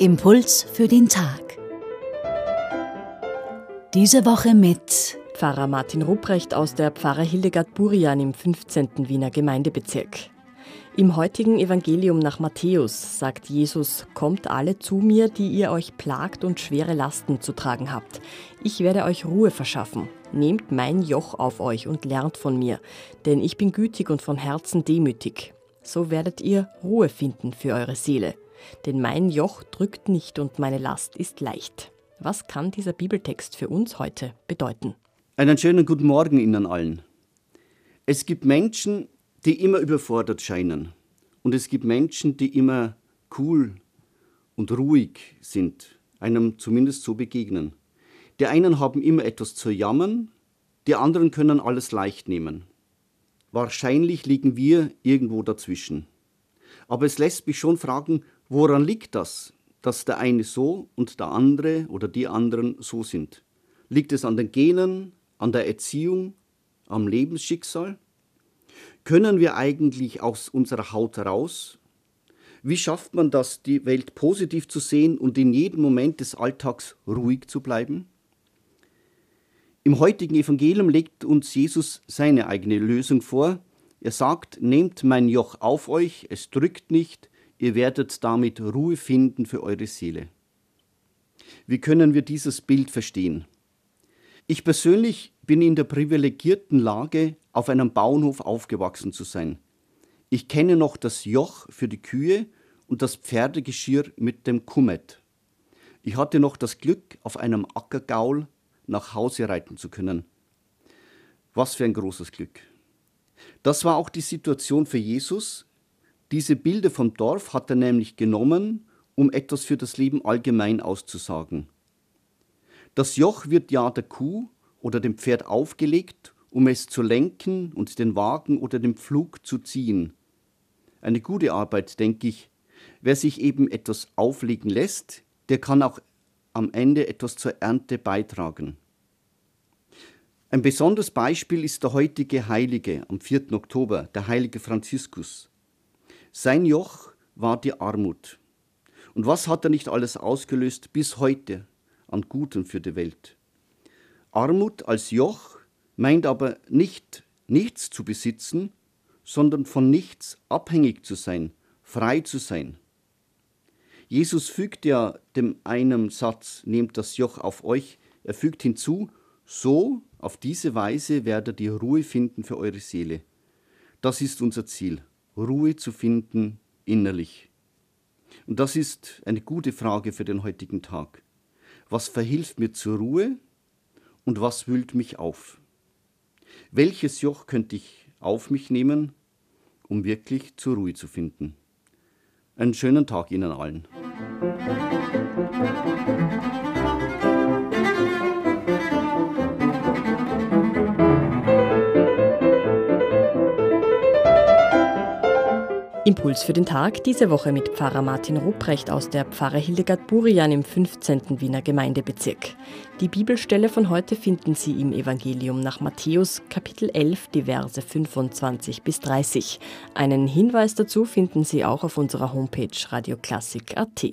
Impuls für den Tag. Diese Woche mit Pfarrer Martin Rupprecht aus der Pfarrer Hildegard Burian im 15. Wiener Gemeindebezirk. Im heutigen Evangelium nach Matthäus sagt Jesus, Kommt alle zu mir, die ihr euch plagt und schwere Lasten zu tragen habt. Ich werde euch Ruhe verschaffen. Nehmt mein Joch auf euch und lernt von mir, denn ich bin gütig und von Herzen demütig. So werdet ihr Ruhe finden für eure Seele. Denn mein Joch drückt nicht und meine Last ist leicht. Was kann dieser Bibeltext für uns heute bedeuten? Einen schönen guten Morgen Ihnen allen. Es gibt Menschen, die immer überfordert scheinen. Und es gibt Menschen, die immer cool und ruhig sind, einem zumindest so begegnen. Die einen haben immer etwas zu jammern, die anderen können alles leicht nehmen. Wahrscheinlich liegen wir irgendwo dazwischen. Aber es lässt mich schon fragen, woran liegt das, dass der eine so und der andere oder die anderen so sind? Liegt es an den Genen, an der Erziehung, am Lebensschicksal? Können wir eigentlich aus unserer Haut heraus? Wie schafft man das, die Welt positiv zu sehen und in jedem Moment des Alltags ruhig zu bleiben? Im heutigen Evangelium legt uns Jesus seine eigene Lösung vor. Er sagt, nehmt mein Joch auf euch, es drückt nicht, ihr werdet damit Ruhe finden für eure Seele. Wie können wir dieses Bild verstehen? Ich persönlich bin in der privilegierten Lage, auf einem Bauernhof aufgewachsen zu sein. Ich kenne noch das Joch für die Kühe und das Pferdegeschirr mit dem Kummet. Ich hatte noch das Glück, auf einem Ackergaul nach Hause reiten zu können. Was für ein großes Glück. Das war auch die Situation für Jesus. Diese Bilder vom Dorf hat er nämlich genommen, um etwas für das Leben allgemein auszusagen. Das Joch wird ja der Kuh oder dem Pferd aufgelegt, um es zu lenken und den Wagen oder den Pflug zu ziehen. Eine gute Arbeit, denke ich. Wer sich eben etwas auflegen lässt, der kann auch am Ende etwas zur Ernte beitragen. Ein besonderes Beispiel ist der heutige Heilige am 4. Oktober, der heilige Franziskus. Sein Joch war die Armut. Und was hat er nicht alles ausgelöst bis heute? an Guten für die Welt. Armut als Joch meint aber nicht nichts zu besitzen, sondern von nichts abhängig zu sein, frei zu sein. Jesus fügt ja dem einen Satz, nehmt das Joch auf euch, er fügt hinzu, so, auf diese Weise werdet ihr Ruhe finden für eure Seele. Das ist unser Ziel, Ruhe zu finden innerlich. Und das ist eine gute Frage für den heutigen Tag. Was verhilft mir zur Ruhe und was wühlt mich auf? Welches Joch könnte ich auf mich nehmen, um wirklich zur Ruhe zu finden? Einen schönen Tag Ihnen allen. Impuls für den Tag diese Woche mit Pfarrer Martin Rupprecht aus der Pfarre Hildegard Burian im 15. Wiener Gemeindebezirk. Die Bibelstelle von heute finden Sie im Evangelium nach Matthäus Kapitel 11, die Verse 25 bis 30. Einen Hinweis dazu finden Sie auch auf unserer Homepage radioklassik.at.